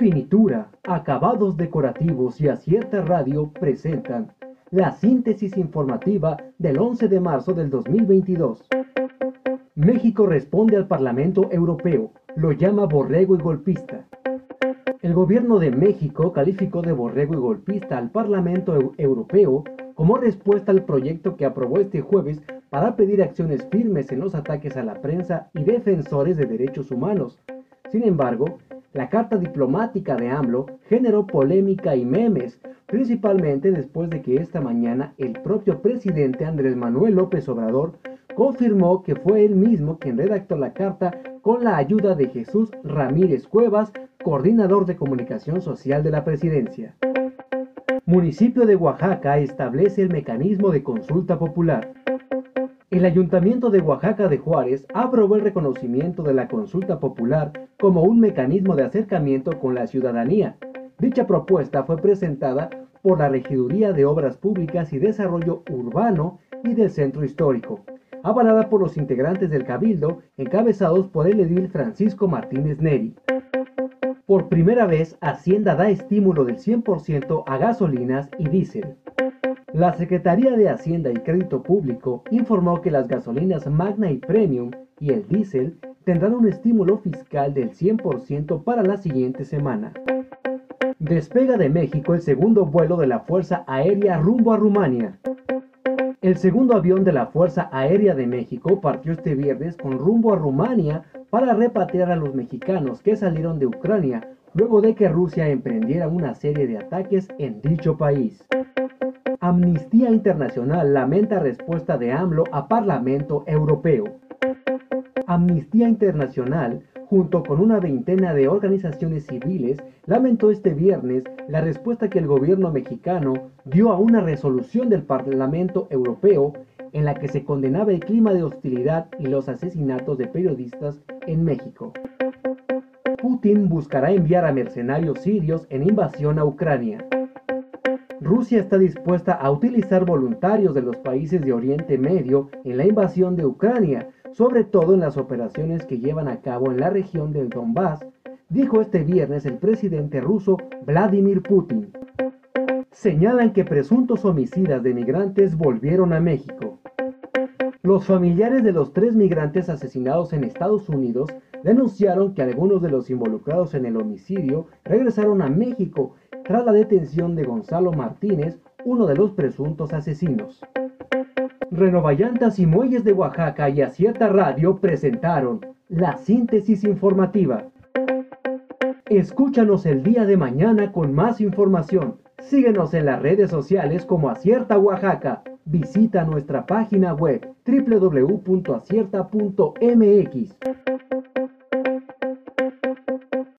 Finitura, acabados decorativos y acierta radio presentan la síntesis informativa del 11 de marzo del 2022. México responde al Parlamento Europeo, lo llama borrego y golpista. El gobierno de México calificó de borrego y golpista al Parlamento Europeo como respuesta al proyecto que aprobó este jueves para pedir acciones firmes en los ataques a la prensa y defensores de derechos humanos. Sin embargo, la carta diplomática de AMLO generó polémica y memes, principalmente después de que esta mañana el propio presidente Andrés Manuel López Obrador confirmó que fue él mismo quien redactó la carta con la ayuda de Jesús Ramírez Cuevas, coordinador de comunicación social de la presidencia. Municipio de Oaxaca establece el mecanismo de consulta popular. El Ayuntamiento de Oaxaca de Juárez aprobó el reconocimiento de la consulta popular como un mecanismo de acercamiento con la ciudadanía. Dicha propuesta fue presentada por la Regiduría de Obras Públicas y Desarrollo Urbano y del Centro Histórico, avalada por los integrantes del Cabildo, encabezados por el edil Francisco Martínez Neri. Por primera vez, Hacienda da estímulo del 100% a gasolinas y diésel. La Secretaría de Hacienda y Crédito Público informó que las gasolinas Magna y Premium y el diésel tendrán un estímulo fiscal del 100% para la siguiente semana. Despega de México el segundo vuelo de la Fuerza Aérea rumbo a Rumania. El segundo avión de la Fuerza Aérea de México partió este viernes con rumbo a Rumania para repatriar a los mexicanos que salieron de Ucrania luego de que Rusia emprendiera una serie de ataques en dicho país. Amnistía Internacional lamenta respuesta de AMLO a Parlamento Europeo. Amnistía Internacional, junto con una veintena de organizaciones civiles, lamentó este viernes la respuesta que el gobierno mexicano dio a una resolución del Parlamento Europeo en la que se condenaba el clima de hostilidad y los asesinatos de periodistas en México. Putin buscará enviar a mercenarios sirios en invasión a Ucrania. Rusia está dispuesta a utilizar voluntarios de los países de Oriente Medio en la invasión de Ucrania, sobre todo en las operaciones que llevan a cabo en la región del Donbass, dijo este viernes el presidente ruso Vladimir Putin. Señalan que presuntos homicidas de migrantes volvieron a México. Los familiares de los tres migrantes asesinados en Estados Unidos denunciaron que algunos de los involucrados en el homicidio regresaron a México tras la detención de Gonzalo Martínez, uno de los presuntos asesinos. Renovallantas y Muelles de Oaxaca y Acierta Radio presentaron la síntesis informativa. Escúchanos el día de mañana con más información. Síguenos en las redes sociales como Acierta Oaxaca. Visita nuestra página web www.acierta.mx.